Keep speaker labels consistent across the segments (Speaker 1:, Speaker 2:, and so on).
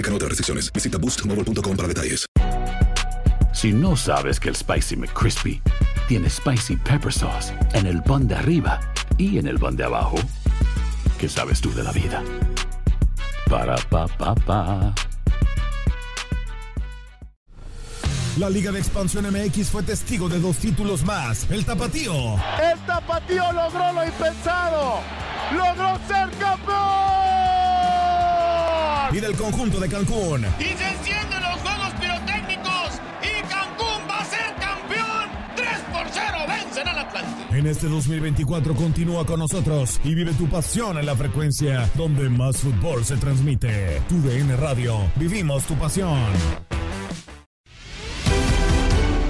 Speaker 1: Aplican otras restricciones. Visita boostmobile.com para detalles.
Speaker 2: Si no sabes que el Spicy McCrispy tiene Spicy Pepper Sauce en el pan de arriba y en el pan de abajo, ¿qué sabes tú de la vida? Para, pa, pa, pa.
Speaker 3: La Liga de Expansión MX fue testigo de dos títulos más. El Tapatío.
Speaker 4: El Tapatío logró lo impensado. Logró ser campeón.
Speaker 3: Y del conjunto de Cancún.
Speaker 5: Y se encienden los juegos pirotécnicos. Y Cancún va a ser campeón. 3 por 0 vencen al Atlante.
Speaker 3: En este 2024 continúa con nosotros y vive tu pasión en la frecuencia donde más fútbol se transmite. Tu DN Radio. Vivimos tu pasión.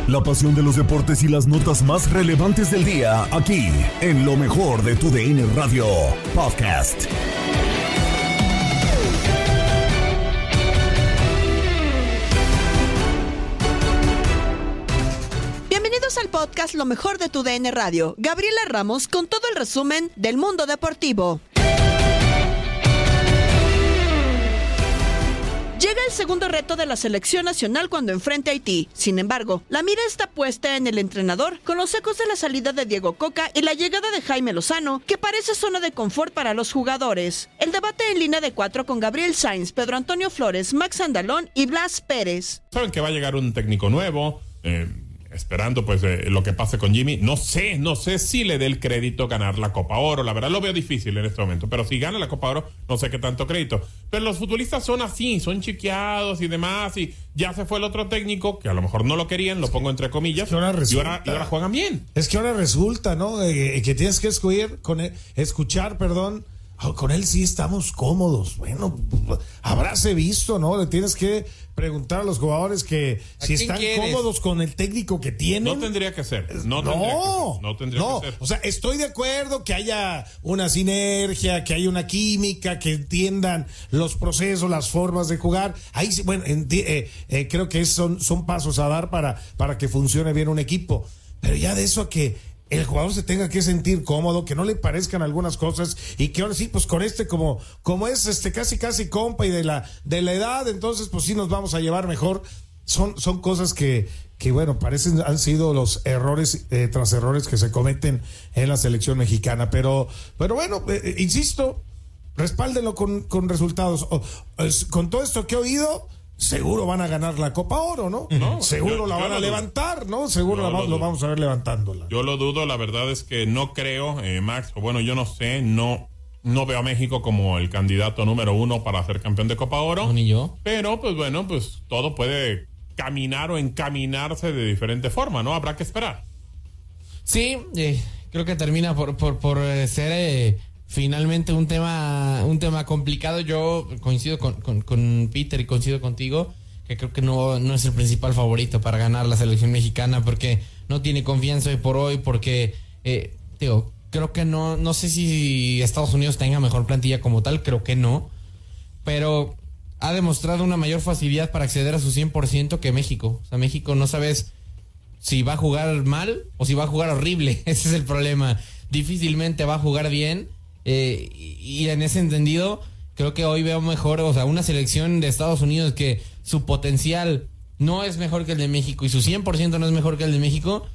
Speaker 3: La pasión de los deportes y las notas más relevantes del día, aquí, en lo mejor de tu DN Radio Podcast.
Speaker 6: Al podcast Lo mejor de tu DN Radio. Gabriela Ramos con todo el resumen del mundo deportivo. Llega el segundo reto de la selección nacional cuando enfrente a Haití. Sin embargo, la mira está puesta en el entrenador con los ecos de la salida de Diego Coca y la llegada de Jaime Lozano, que parece zona de confort para los jugadores. El debate en línea de cuatro con Gabriel Sainz, Pedro Antonio Flores, Max Andalón y Blas Pérez.
Speaker 7: Saben que va a llegar un técnico nuevo. Eh, esperando pues eh, lo que pase con Jimmy. No sé, no sé si le dé el crédito ganar la Copa Oro. La verdad lo veo difícil en este momento. Pero si gana la Copa Oro, no sé qué tanto crédito. Pero los futbolistas son así, son chiqueados y demás. Y ya se fue el otro técnico, que a lo mejor no lo querían, lo pongo entre comillas.
Speaker 8: que ahora
Speaker 7: y,
Speaker 8: resulta-
Speaker 7: ahora, y ahora juegan bien.
Speaker 8: Es que ahora resulta, ¿no? Eh, que tienes que escuchar, con él, escuchar, perdón. "Ah, Con él sí estamos cómodos. Bueno, habráse visto, ¿no? Le tienes que preguntar a los jugadores que
Speaker 7: ¿A
Speaker 8: si están
Speaker 7: quieres?
Speaker 8: cómodos con el técnico que tienen.
Speaker 7: No tendría que ser. No, tendría que
Speaker 8: No,
Speaker 7: ser. No tendría
Speaker 8: no.
Speaker 7: que ser.
Speaker 8: O sea, estoy de acuerdo que haya una sinergia, que haya una química, que entiendan los procesos, las formas de jugar. Ahí sí, bueno, eh, eh, creo que son, son pasos a dar para, para que funcione bien un equipo. Pero ya de eso a que el jugador se tenga que sentir cómodo, que no le parezcan algunas cosas y que ahora sí, pues con este como, como es este casi casi compa y de la, de la edad, entonces pues sí nos vamos a llevar mejor. Son, son cosas que, que bueno, parecen han sido los errores eh, tras errores que se cometen en la selección mexicana. Pero, pero bueno, eh, eh, insisto, respáldenlo con, con resultados. O- con todo esto que he oído, seguro van a ganar la Copa Oro, ¿no?
Speaker 7: No,
Speaker 8: seguro
Speaker 7: yo-
Speaker 8: la van a levantar, ¿no? Seguro
Speaker 7: Yo
Speaker 8: la va-
Speaker 7: lo
Speaker 8: vamos a ver levantándola.
Speaker 7: Yo lo dudo, la verdad es que no creo, eh, Max, o bueno, yo no sé, no, no veo a México como el candidato número uno para ser campeón de Copa Oro.
Speaker 9: ni yo.
Speaker 7: Pero, pues bueno, pues todo puede caminar o encaminarse de diferente forma, ¿no? Habrá que esperar.
Speaker 9: Sí, eh, creo que termina por, por, por eh, ser eh, finalmente un tema, un tema complicado. Yo coincido con, con- Peter y coincido contigo que creo que no, no es el principal favorito para ganar la selección mexicana porque no tiene confianza hoy por hoy, porque, eh, digo, creo que no, no sé si Estados Unidos tenga mejor plantilla como tal, creo que no, pero ha demostrado una mayor facilidad para acceder a su 100% que México. O sea, México no sabes si va a jugar mal o si va a jugar horrible. Ese es el problema. Difícilmente va a jugar bien. Eh, y, en ese entendido, creo que hoy veo mejor, o sea, una selección de Estados Unidos que su potencial no es mejor que el de México y su 100% no es mejor que el de México.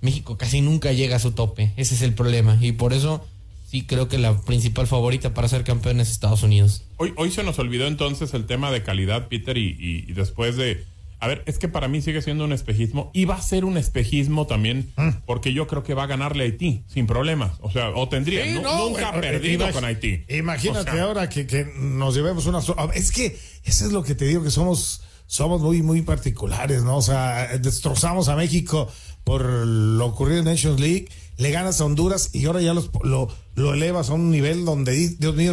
Speaker 9: México casi nunca llega a su tope. Ese es el problema. Y por eso sí creo que la principal favorita para ser campeón es Estados Unidos.
Speaker 7: Hoy, hoy se nos olvidó entonces el tema de calidad, Peter, y después de... A ver, es que para mí sigue siendo un espejismo y va a ser un espejismo también
Speaker 8: Mm.
Speaker 7: porque yo creo que va a ganarle a Haití sin problemas. O sea, o tendría.
Speaker 8: Sí,
Speaker 7: Nu-
Speaker 8: no,
Speaker 7: nunca ha
Speaker 8: eh,
Speaker 7: perdido
Speaker 8: imag-
Speaker 7: con Haití.
Speaker 8: Imagínate
Speaker 7: O sea,
Speaker 8: ahora que, que nos llevemos una... so- Es que eso es lo que te digo, que somos, somos muy, muy particulares, ¿no? O sea, destrozamos a México por lo ocurrido en Nations League, le ganas a Honduras y ahora ya los, lo, lo elevas a un nivel donde, Dios mío,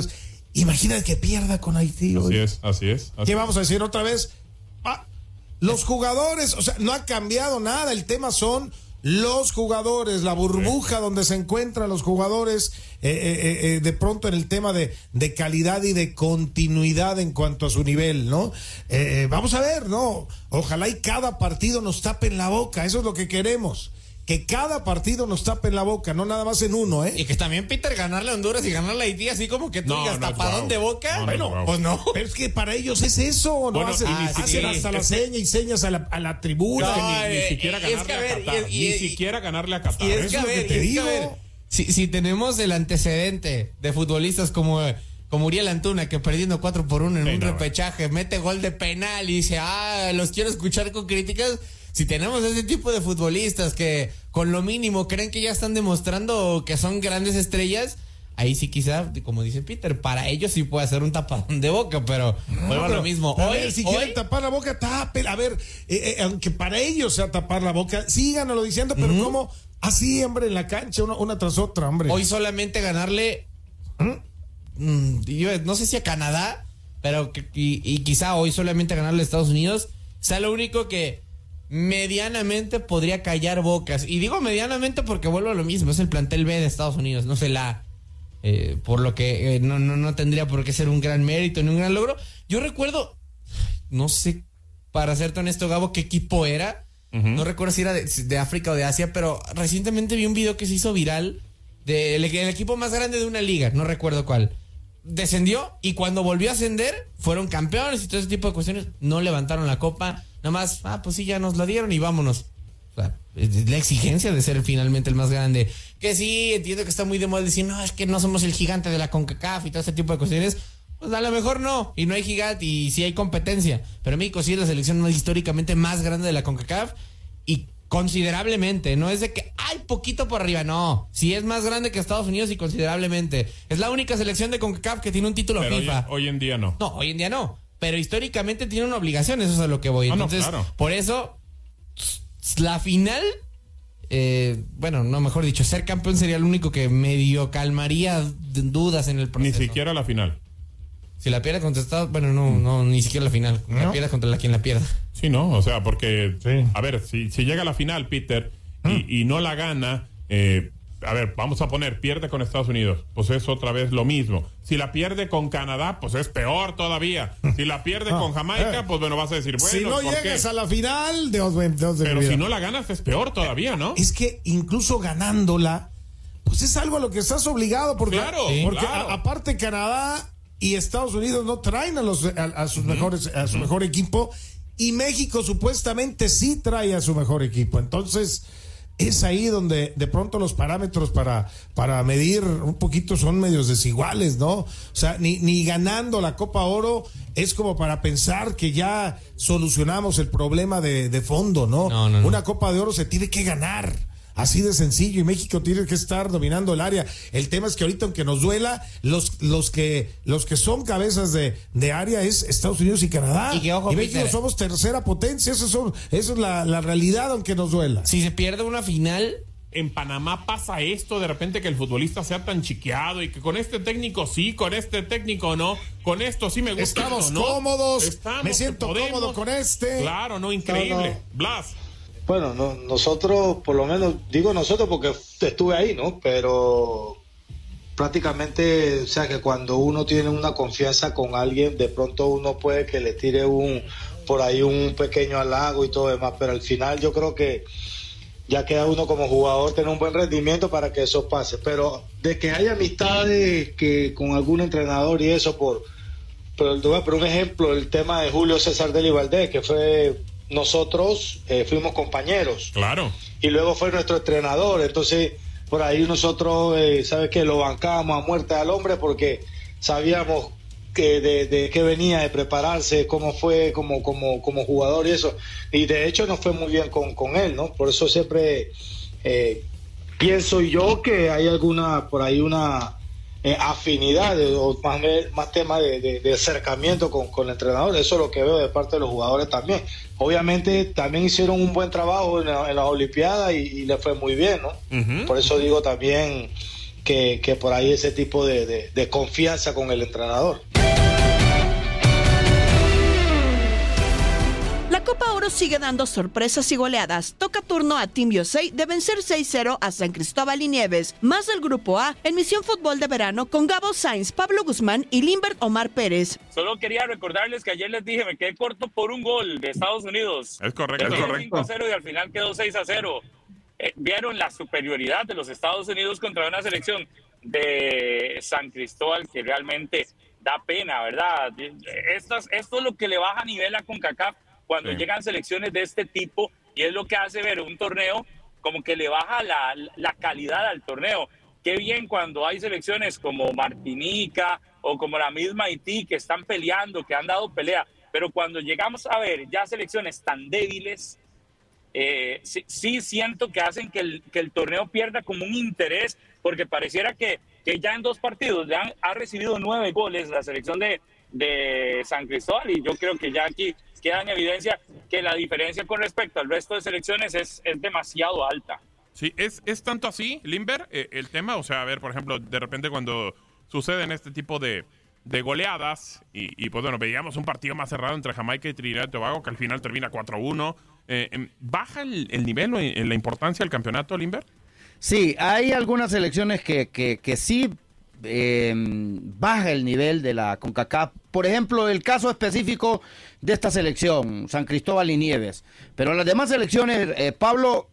Speaker 8: imagínate que pierda con Haití.
Speaker 7: Así
Speaker 8: hoy.
Speaker 7: es, así es. así
Speaker 8: ¿Qué vamos a decir otra vez? Los jugadores, o sea, no ha cambiado nada. El tema son los jugadores, la burbuja donde se encuentran los jugadores, eh, eh, eh, eh, de pronto en el tema de, de calidad y de continuidad en cuanto a su nivel, ¿no? Eh, vamos a ver, ¿no? Ojalá y cada partido nos tapen la boca, eso es lo que queremos. Que cada partido nos tapen la boca, no nada más en uno, ¿eh?
Speaker 9: Y que también, Peter, ganarle a Honduras y ganarle a Haití, así como que tú
Speaker 7: No,
Speaker 9: digas
Speaker 7: no
Speaker 9: tapadón
Speaker 7: guau.
Speaker 9: de boca.
Speaker 7: No,
Speaker 9: bueno,
Speaker 7: guau.
Speaker 9: pues no.
Speaker 8: Pero es que para ellos es eso, ¿no?
Speaker 7: Bueno,
Speaker 8: hacen
Speaker 7: ni
Speaker 8: hacen
Speaker 7: siquiera-
Speaker 8: hasta la seña y señas a la, a la tribuna.
Speaker 7: Ni, ni siquiera
Speaker 9: y es
Speaker 7: ganarle
Speaker 9: que a ver,
Speaker 7: a Qatar.
Speaker 9: y- y-
Speaker 7: ni siquiera ganarle a Qatar.
Speaker 9: Y es que,
Speaker 8: es
Speaker 9: a
Speaker 8: lo que
Speaker 9: ver,
Speaker 8: te
Speaker 9: y es que,
Speaker 8: digo.
Speaker 9: a ver, si, si tenemos el antecedente de futbolistas como, como Uriel Antuna, que perdiendo 4 por 1 en
Speaker 7: Sí,
Speaker 9: un
Speaker 7: no,
Speaker 9: repechaje, mete gol de penal y dice, ah, los quiero escuchar con críticas. Si tenemos ese tipo de futbolistas que con lo mínimo creen que ya están demostrando que son grandes estrellas, ahí sí quizá, como dice Peter, para ellos sí puede ser un tapadón de boca, pero vuelvo a lo mismo.
Speaker 8: a
Speaker 9: Hoy,
Speaker 8: ver, si
Speaker 9: hoy-
Speaker 8: quieren tapar la boca, tapen. A ver, eh, eh, aunque para ellos sea tapar la boca, síganlo diciendo, pero ¿cómo? Así, hombre, en la cancha, una, una tras otra, hombre.
Speaker 9: Hoy solamente ganarle. Mm, yo no sé si a Canadá, pero y, y quizá hoy solamente ganarle a Estados Unidos sea lo único que medianamente podría callar bocas. Y digo medianamente porque vuelvo a lo mismo, es el plantel B de Estados Unidos, no sé la. eh, por lo que eh, no, no, no tendría por qué ser un gran mérito ni un gran logro. Yo recuerdo, no sé, para serte honesto, Gabo, qué equipo era. No recuerdo si era de, de África o de Asia, pero recientemente vi un video que se hizo viral del el equipo más grande de una liga, no recuerdo cuál. Descendió y cuando volvió a ascender fueron campeones y todo ese tipo de cuestiones. No levantaron la copa, nada más, ah, pues sí, ya nos la dieron y vámonos. O sea, la exigencia de ser finalmente el más grande. Que sí, entiendo que está muy de moda decir, no, es que no somos el gigante de la CONCACAF y todo ese tipo de cuestiones. Pues a lo mejor no, y no hay gigante y sí hay competencia. Pero México sí es la selección más históricamente más grande de la CONCACAF y considerablemente. No es de que hay poquito por arriba, no. Sí es más grande que Estados Unidos y considerablemente. Es la única selección de CONCACAF que tiene un título
Speaker 7: Pero hoy,
Speaker 9: FIFA.
Speaker 7: hoy en día no.
Speaker 9: No, hoy en día no. Pero históricamente tiene una obligación, eso es a lo que voy.
Speaker 7: Ah, no,
Speaker 9: Entonces,
Speaker 7: claro.
Speaker 9: por eso, la final, eh, bueno, no, mejor dicho, ser campeón sería lo único que medio calmaría dudas en el
Speaker 7: Ni
Speaker 9: proceso.
Speaker 7: siquiera la final.
Speaker 9: Si la pierde contra Estados, bueno, no, no, ni siquiera la final. La
Speaker 8: ¿No?
Speaker 9: pierde contra la quien la pierda.
Speaker 7: Sí, ¿no? O sea, porque,
Speaker 8: Sí.
Speaker 7: a ver, si, si llega a la final, Peter,
Speaker 9: Mm.
Speaker 7: y, y no la gana, eh, a ver, vamos a poner, pierde con Estados Unidos, pues es otra vez lo mismo. Si la pierde con Canadá, pues es peor todavía. Si la pierde
Speaker 8: Ah,
Speaker 7: con Jamaica,
Speaker 8: eh.
Speaker 7: pues bueno, vas a decir, bueno,
Speaker 8: si no
Speaker 7: ¿por
Speaker 8: llegas
Speaker 7: qué?
Speaker 8: a la final, Dios,
Speaker 7: Pero si no la ganas, es peor todavía, ¿no?
Speaker 8: Es que incluso ganándola, pues es algo a lo que estás obligado, porque,
Speaker 7: Claro,
Speaker 8: porque
Speaker 7: claro.
Speaker 8: a- aparte Canadá y Estados Unidos no traen a, los, a, a sus mejores, a su mejor equipo, y México supuestamente sí trae a su mejor equipo. Entonces, es ahí donde de pronto los parámetros para, para medir un poquito son medios desiguales, ¿no? O sea, ni, ni ganando la Copa Oro es como para pensar que ya solucionamos el problema de, de fondo, ¿no?
Speaker 9: No.
Speaker 8: Una Copa de Oro se tiene que ganar. Así de sencillo, y México tiene que estar dominando el área. El tema es que ahorita, aunque nos duela, los, los que los que son cabezas de, de área es Estados Unidos y Canadá.
Speaker 9: Y que, ojo,
Speaker 8: México
Speaker 9: Peter.
Speaker 8: somos tercera potencia, eso, son, eso es la, la realidad, aunque nos duela.
Speaker 9: Si se pierde una final,
Speaker 7: en Panamá pasa esto de repente que el futbolista sea tan chiqueado y que con este técnico sí, con este técnico no, con esto sí me gusta.
Speaker 8: Estamos
Speaker 7: esto no.
Speaker 8: cómodos,
Speaker 7: Estamos,
Speaker 8: me siento
Speaker 7: podemos.
Speaker 8: cómodo con este.
Speaker 7: Claro, no, increíble.
Speaker 10: No, no.
Speaker 7: Blas.
Speaker 10: Bueno, no, nosotros, por lo menos, digo nosotros porque estuve ahí, ¿no? Pero prácticamente, o sea, que cuando uno tiene una confianza con alguien, de pronto uno puede que le tire un por ahí un pequeño halago y todo demás, pero al final yo creo que ya queda uno como jugador tener un buen rendimiento para que eso pase. Pero de que haya amistades que con algún entrenador y eso por pero poner un ejemplo, el tema de Julio César Deli Valdés, que fue nosotros eh, fuimos compañeros
Speaker 7: Claro.
Speaker 10: y luego fue nuestro entrenador. Entonces, por ahí nosotros, eh, ¿sabes que Lo bancábamos a muerte al hombre porque sabíamos que de, de qué venía, de prepararse, cómo fue como, como, como jugador y eso. Y de hecho nos fue muy bien con, con él, ¿no? Por eso siempre eh, pienso yo que hay alguna, por ahí una eh, afinidad o más, más tema de, de, acercamiento con, con, el entrenador. Eso es lo que veo de parte de los jugadores también. Obviamente también hicieron un buen trabajo en, la, en las Olimpiadas y, y, le fue muy bien, ¿no? Uh -huh. Por eso digo también que, que, por ahí ese tipo de confianza con el entrenador.
Speaker 6: Copa Oro sigue dando sorpresas y goleadas. Toca turno a Team USA de vencer 6-0 a San Cristóbal y Nieves, más del Grupo A en Misión Fútbol de Verano con Gabo Sainz, Pablo Guzmán y Limbert Omar Pérez.
Speaker 11: Solo quería recordarles que ayer les dije, me quedé corto por un gol de Estados Unidos.
Speaker 7: Es correcto, es correcto.
Speaker 11: 5-0 y al final quedó 6-0. Eh, vieron la superioridad de los Estados Unidos contra una selección de San Cristóbal que realmente da pena, ¿verdad? Esto es lo que le baja a nivel a CONCACAF cuando sí. llegan selecciones de este tipo y es lo que hace ver un torneo como que le baja la, la calidad al torneo. Qué bien cuando hay selecciones como Martinica o como la misma Haití que están peleando, que han dado pelea, pero cuando llegamos a ver ya selecciones tan débiles, eh, sí, sí, siento que hacen que el, que el, torneo pierda como un interés, porque pareciera que, que ya en dos partidos ya han, ha recibido nueve goles la selección de, de San Cristóbal y yo creo que ya aquí queda en evidencia que la diferencia con respecto al resto de selecciones es, es demasiado alta.
Speaker 7: Sí, es, es tanto así, Limber, eh, el tema, o sea, a ver, por ejemplo, de repente cuando suceden este tipo de, de goleadas, y, y, pues bueno, veíamos un partido más cerrado entre Jamaica y Trinidad y Tobago, que al final termina 4-1, eh, ¿baja el, el nivel o la importancia del campeonato, Limber?
Speaker 12: Sí, hay algunas selecciones que, que, que sí eh, baja el nivel de la CONCACAF. Por ejemplo, el caso específico de esta selección, San Cristóbal y Nieves. Pero las demás selecciones, eh, Pablo,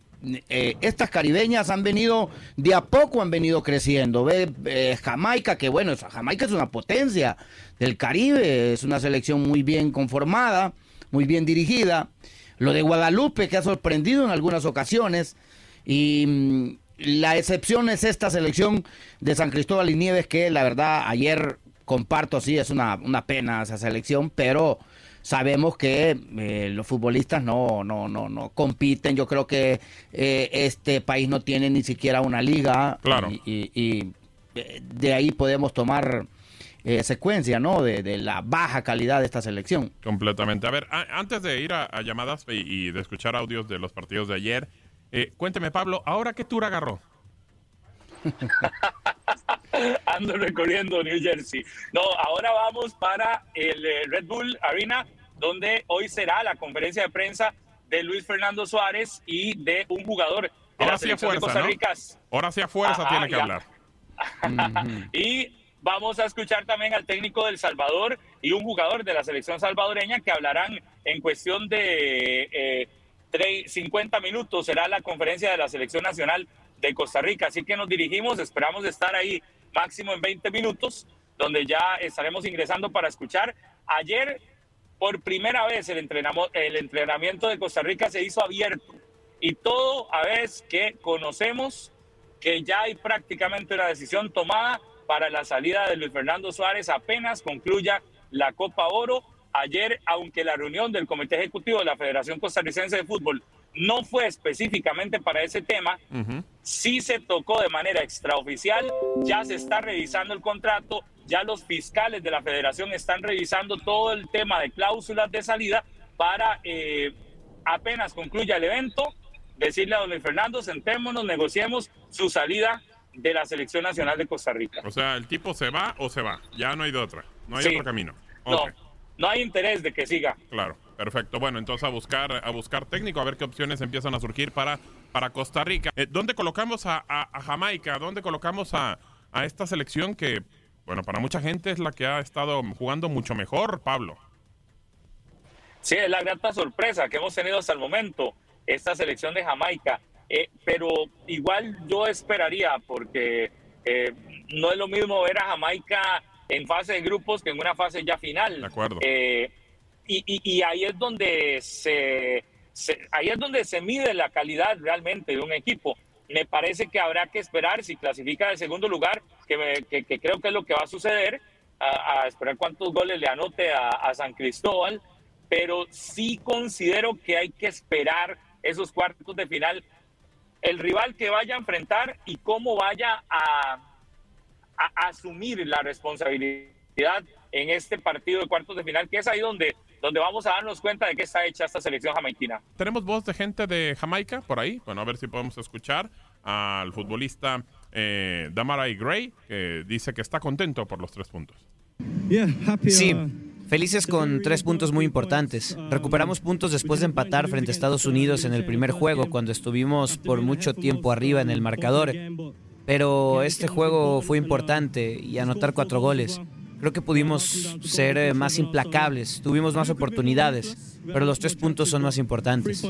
Speaker 12: eh, estas caribeñas han venido, de a poco han venido creciendo. Ve eh, Jamaica, que bueno, Jamaica es una potencia del Caribe, es una selección muy bien conformada, muy bien dirigida. Lo de Guadalupe, que ha sorprendido en algunas ocasiones. Y mm, la excepción es esta selección de San Cristóbal y Nieves, que la verdad ayer comparto, sí, es una, una pena esa selección, pero sabemos que eh, los futbolistas no, no, no, no compiten. Yo creo que eh, este país no tiene ni siquiera una liga.
Speaker 7: Claro.
Speaker 12: Y, y, y de ahí podemos tomar eh, secuencia, ¿no? De, de, la baja calidad de esta selección.
Speaker 7: Completamente. A ver, a, antes de ir a, a llamadas y, y, de escuchar audios de los partidos de ayer, eh, cuénteme, Pablo, ¿ahora qué tour agarró?
Speaker 11: Ando recorriendo New Jersey. No, ahora vamos para el eh, Red Bull Arena, donde hoy será la conferencia de prensa de Luis Fernando Suárez y de un jugador de
Speaker 7: ahora
Speaker 11: la selección
Speaker 7: fuerza,
Speaker 11: de Costa Rica.
Speaker 7: ¿no? Ahora sí a fuerza Ajá, tiene que
Speaker 11: ya.
Speaker 7: hablar.
Speaker 11: y vamos a escuchar también al técnico del Salvador y un jugador de la selección salvadoreña que hablarán en cuestión de eh, 50 minutos. Será la conferencia de la selección nacional de Costa Rica. Así que nos dirigimos, esperamos estar ahí máximo en 20 minutos, donde ya estaremos ingresando para escuchar. Ayer, por primera vez, el, el entrenamiento de Costa Rica se hizo abierto y todo a vez que conocemos que ya hay prácticamente una decisión tomada para la salida de Luis Fernando Suárez apenas concluya la Copa Oro. Ayer, aunque la reunión del Comité Ejecutivo de la Federación Costarricense de Fútbol no fue específicamente para ese tema, uh -huh. sí se tocó de manera extraoficial, ya se está revisando el contrato, ya los fiscales de la federación están revisando todo el tema de cláusulas de salida para eh, apenas concluya el evento, decirle a don Luis Fernando, sentémonos, negociemos su salida de la selección nacional de Costa Rica.
Speaker 7: O sea, el tipo se va o se va, ya no hay de otra, no hay sí. otro camino. Okay.
Speaker 11: No, no hay interés de que siga.
Speaker 7: Claro. Perfecto. Bueno, entonces a buscar a buscar técnico, a ver qué opciones empiezan a surgir para, para Costa Rica. Eh, ¿Dónde colocamos a, a, a, Jamaica? ¿Dónde colocamos a, a esta selección que, bueno, para mucha gente es la que ha estado jugando mucho mejor, Pablo?
Speaker 11: Sí, es la grata sorpresa que hemos tenido hasta el momento, esta selección de Jamaica. Eh, pero igual yo esperaría, porque eh, no es lo mismo ver a Jamaica en fase de grupos que en una fase ya final.
Speaker 7: De acuerdo.
Speaker 11: Eh, y, ahí es donde se, ahí es donde se mide la calidad realmente de un equipo. me parece que habrá que esperar si clasifica de segundo lugar, que, que, creo que es lo que va a suceder, a, esperar cuántos goles le anote a, a, San Cristóbal, pero sí considero que hay que esperar esos cuartos de final, el rival que vaya a enfrentar y cómo vaya a, a asumir la responsabilidad en este partido de cuartos de final, que es ahí donde, donde vamos a darnos cuenta de qué está hecha esta selección jamaiquina.
Speaker 7: Tenemos voz de gente de Jamaica por ahí, bueno, a ver si podemos escuchar al futbolista eh, Damarai Gray, que dice que está contento por los tres puntos.
Speaker 13: Sí, felices con tres puntos muy importantes. Recuperamos puntos después de empatar frente a Estados Unidos en el primer juego, cuando estuvimos por mucho tiempo arriba en el marcador. Pero este juego fue importante y anotar cuatro goles. Creo que pudimos ser eh, más implacables, tuvimos más oportunidades, pero los tres puntos son más importantes.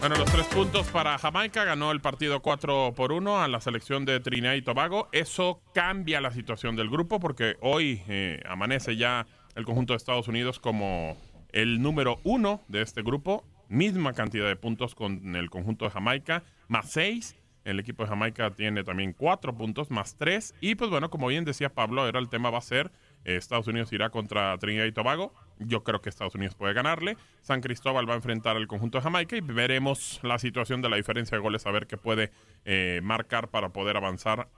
Speaker 7: Bueno, los tres puntos para Jamaica. Ganó el partido 4 por 1 a la selección de Trinidad y Tobago. Eso cambia la situación del grupo porque hoy eh, amanece ya el conjunto de Estados Unidos como el número uno de este grupo. Misma cantidad de puntos con el conjunto de Jamaica, más seis. El equipo de Jamaica tiene también cuatro puntos más tres. Y pues bueno, como bien decía Pablo, era el tema va a ser eh, Estados Unidos irá contra Trinidad y Tobago. Yo creo que Estados Unidos puede ganarle. San Cristóbal va a enfrentar al conjunto de Jamaica y veremos la situación de la diferencia de goles a ver qué puede eh, marcar para poder avanzar.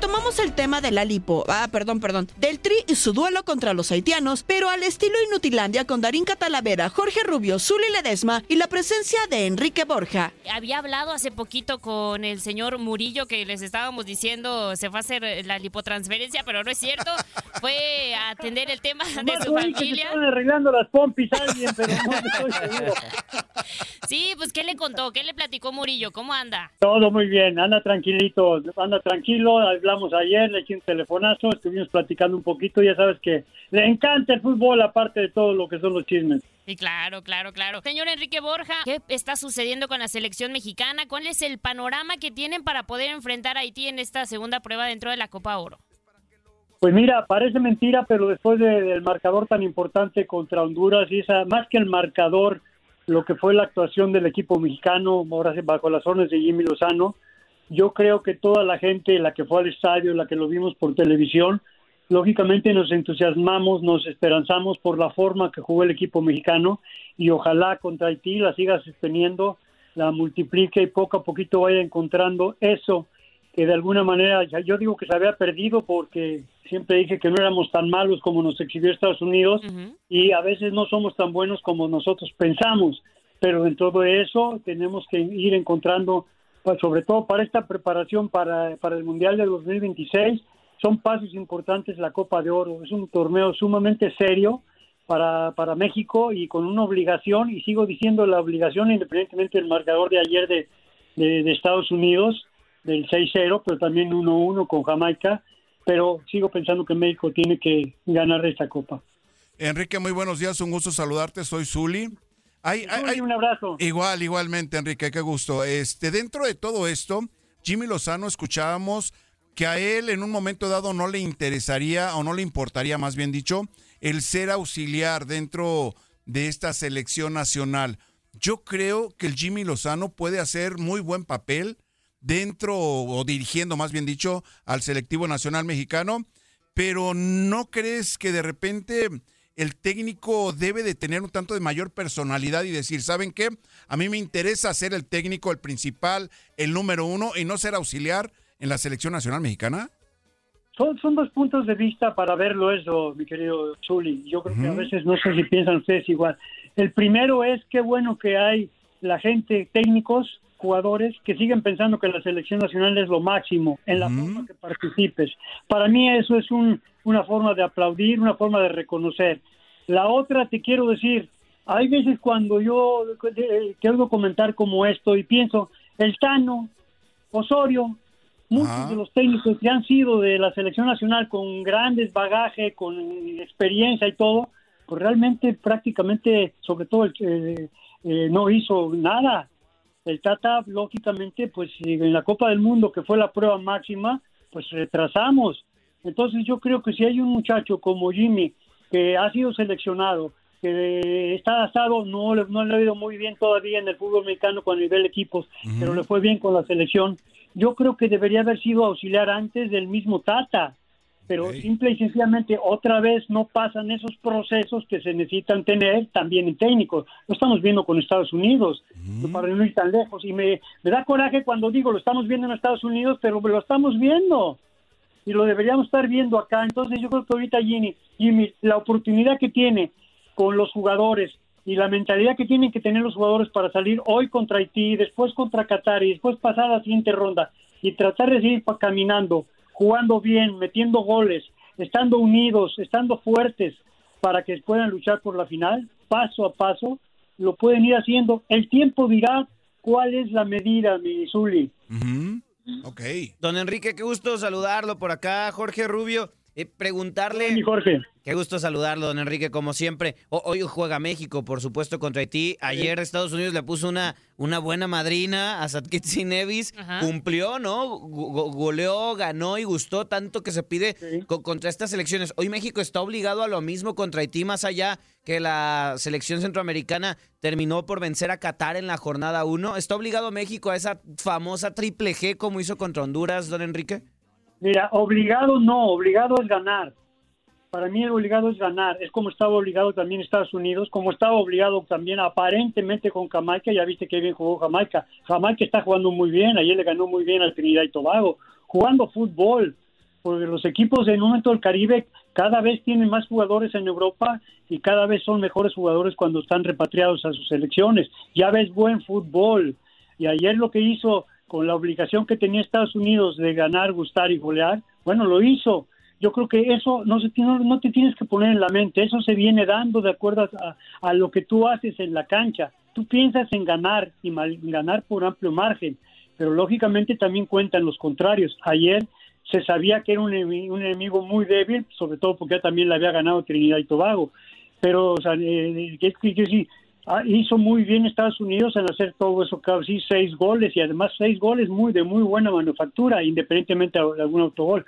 Speaker 6: Retomamos el tema de la lipo, ah, perdón, perdón, del Tri y su duelo contra los haitianos, pero al estilo Inutilandia con Darín Catalavera, Jorge Rubio, Zuli Ledesma y la presencia de Enrique Borja.
Speaker 14: Había hablado hace poquito con el señor Murillo que les estábamos diciendo se va a hacer la lipotransferencia, pero no es cierto. Fue a atender el tema de su familia.
Speaker 15: están arreglando las pompis alguien, pero no estoy seguro.
Speaker 14: Sí, pues ¿qué le contó? ¿Qué le platicó Murillo? ¿Cómo anda?
Speaker 15: Todo muy bien, anda tranquilito, anda tranquilo, hablamos ayer, le eché un telefonazo, estuvimos platicando un poquito, ya sabes que le encanta el fútbol aparte de todo lo que son los chismes.
Speaker 14: Sí, claro, claro, claro. Señor Enrique Borja, ¿qué está sucediendo con la selección mexicana? ¿Cuál es el panorama que tienen para poder enfrentar a Haití en esta segunda prueba dentro de la Copa Oro?
Speaker 15: Pues mira, parece mentira, pero después del marcador tan importante contra Honduras, y esa, más que el marcador, lo que fue la actuación del equipo mexicano, ahora bajo las órdenes de Jimmy Lozano, yo creo que toda la gente, la que fue al estadio, la que lo vimos por televisión, lógicamente nos entusiasmamos, nos esperanzamos por la forma que jugó el equipo mexicano y ojalá contra Haití la siga sosteniendo, la multiplique y poco a poquito vaya encontrando eso que de alguna manera, yo digo que se había perdido porque siempre dije que no éramos tan malos como nos exhibió Estados Unidos y a veces no somos tan buenos como nosotros pensamos, pero en todo eso tenemos que ir encontrando pues, sobre todo para esta preparación para, para el Mundial de 2026, son pasos importantes la Copa de Oro. Es un torneo sumamente serio para, para México y con una obligación, y sigo diciendo la obligación independientemente del marcador de ayer de, de, Estados Unidos, del 6-0, pero también 1-1 con Jamaica, pero sigo pensando que México tiene que ganar esta Copa.
Speaker 16: Enrique, muy buenos días, un gusto saludarte, soy Zuli. Hay,
Speaker 15: un abrazo.
Speaker 16: Igual, igualmente, Enrique, qué gusto. Este, dentro de todo esto, Jimmy Lozano escuchábamos que a él en un momento dado no le interesaría o no le importaría, más bien dicho, el ser auxiliar dentro de esta selección nacional. Yo creo que el Jimmy Lozano puede hacer muy buen papel dentro o dirigiendo, más bien dicho, al selectivo nacional mexicano, pero ¿no crees que de repente el técnico debe de tener un tanto de mayor personalidad y decir, ¿saben qué? A mí me interesa ser el técnico, el principal, el número uno y no ser auxiliar en la selección nacional mexicana?
Speaker 15: Son, son dos puntos de vista para verlo eso, mi querido Zuli. Yo creo que a veces no sé si piensan ustedes igual. El primero es qué bueno que hay la gente, técnicos, jugadores que siguen pensando que la selección nacional es lo máximo en la forma que participes. Para mí eso es un, una forma de aplaudir, una forma de reconocer. La otra, te quiero decir, hay veces cuando yo eh, quiero comentar como esto y pienso, el Tano, Osorio, muchos de los técnicos que han sido de la selección nacional con grandes bagaje, con experiencia y todo, pues realmente prácticamente, sobre todo, eh, eh, no hizo nada. El Tata, lógicamente, pues en la Copa del Mundo, que fue la prueba máxima, pues retrasamos. Entonces yo creo que si hay un muchacho como Jimmy que ha sido seleccionado, que está asado, no, le- no le ha ido muy bien todavía en el fútbol mexicano con nivel equipos, pero le fue bien con la selección. Yo creo que debería haber sido auxiliar antes del mismo Tata, pero simple y sencillamente otra vez no pasan esos procesos que se necesitan tener también en técnicos. Lo estamos viendo con Estados Unidos, para no ir tan lejos. Y me, me da coraje cuando digo lo estamos viendo en Estados Unidos, pero lo estamos viendo y lo deberíamos estar viendo acá. Entonces yo creo que ahorita Jimmy, Jimmy, la oportunidad que tiene con los jugadores y la mentalidad que tienen que tener los jugadores para salir hoy contra Haití, después contra Qatar y después pasar a la siguiente ronda y tratar de seguir caminando, jugando bien, metiendo goles, estando unidos, estando fuertes para que puedan luchar por la final, paso a paso, lo pueden ir haciendo. El tiempo dirá cuál es la medida, mi Zuli.
Speaker 16: Ok.
Speaker 13: Don Enrique, qué gusto saludarlo por acá, Jorge Rubio. Eh, preguntarle.
Speaker 15: Mi Jorge.
Speaker 13: Qué gusto saludarlo, don Enrique, como siempre. O- hoy juega México, por supuesto, contra Haití. Ayer Estados Unidos le puso una, una buena madrina a Satkitsi Nevis.
Speaker 14: Ajá.
Speaker 13: Cumplió, ¿no? Go- go- goleó, ganó y gustó tanto que se pide co- contra estas selecciones. Hoy México está obligado a lo mismo contra Haití, más allá que la selección centroamericana terminó por vencer a Qatar en la jornada 1. ¿Está obligado México a esa famosa triple G como hizo contra Honduras, don Enrique?
Speaker 15: Mira, obligado no, obligado es ganar. Para mí el obligado es ganar. Es como estaba obligado también Estados Unidos, como estaba obligado también aparentemente con Jamaica. Ya viste que bien jugó Jamaica. Jamaica está jugando muy bien. Ayer le ganó muy bien al Trinidad y Tobago. Jugando fútbol. Porque los equipos en un momento del Caribe cada vez tienen más jugadores en Europa y cada vez son mejores jugadores cuando están repatriados a sus selecciones. Ya ves buen fútbol. Y ayer lo que hizo con la obligación que tenía Estados Unidos de ganar, gustar y golear, bueno, lo hizo. Yo creo que eso no, se, no, no te tienes que poner en la mente, eso se viene dando de acuerdo a, a lo que tú haces en la cancha. Tú piensas en ganar y mal- ganar por amplio margen, pero lógicamente también cuentan los contrarios. Ayer se sabía que era un, un enemigo muy débil, sobre todo porque ya también le había ganado Trinidad y Tobago. Pero, o sea, eh, que, que- que sí, ah, hizo muy bien Estados Unidos en hacer todo eso, casi seis goles y además seis goles muy de muy buena manufactura, independientemente de algún autogol.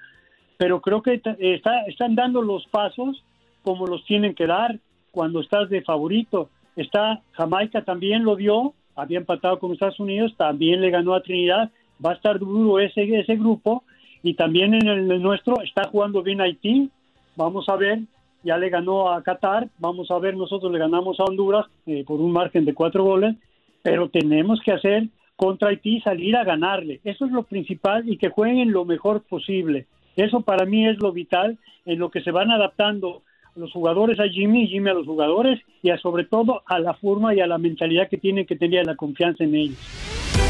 Speaker 15: Pero creo que está, están dando los pasos como los tienen que dar cuando estás de favorito. Está Jamaica también lo dio, había empatado con Estados Unidos, también le ganó a Trinidad, va a estar duro ese, ese grupo y también en el nuestro está jugando bien Haití, vamos a ver, ya le ganó a Qatar, vamos a ver, nosotros le ganamos a Honduras eh, por un margen de cuatro goles, pero tenemos que hacer contra Haití salir a ganarle, eso es lo principal y que jueguen lo mejor posible, eso para mí es lo vital en lo que se van adaptando los jugadores a Jimmy Jimmy a los jugadores y a, sobre todo a la forma y a la mentalidad que tienen que tener la confianza en ellos.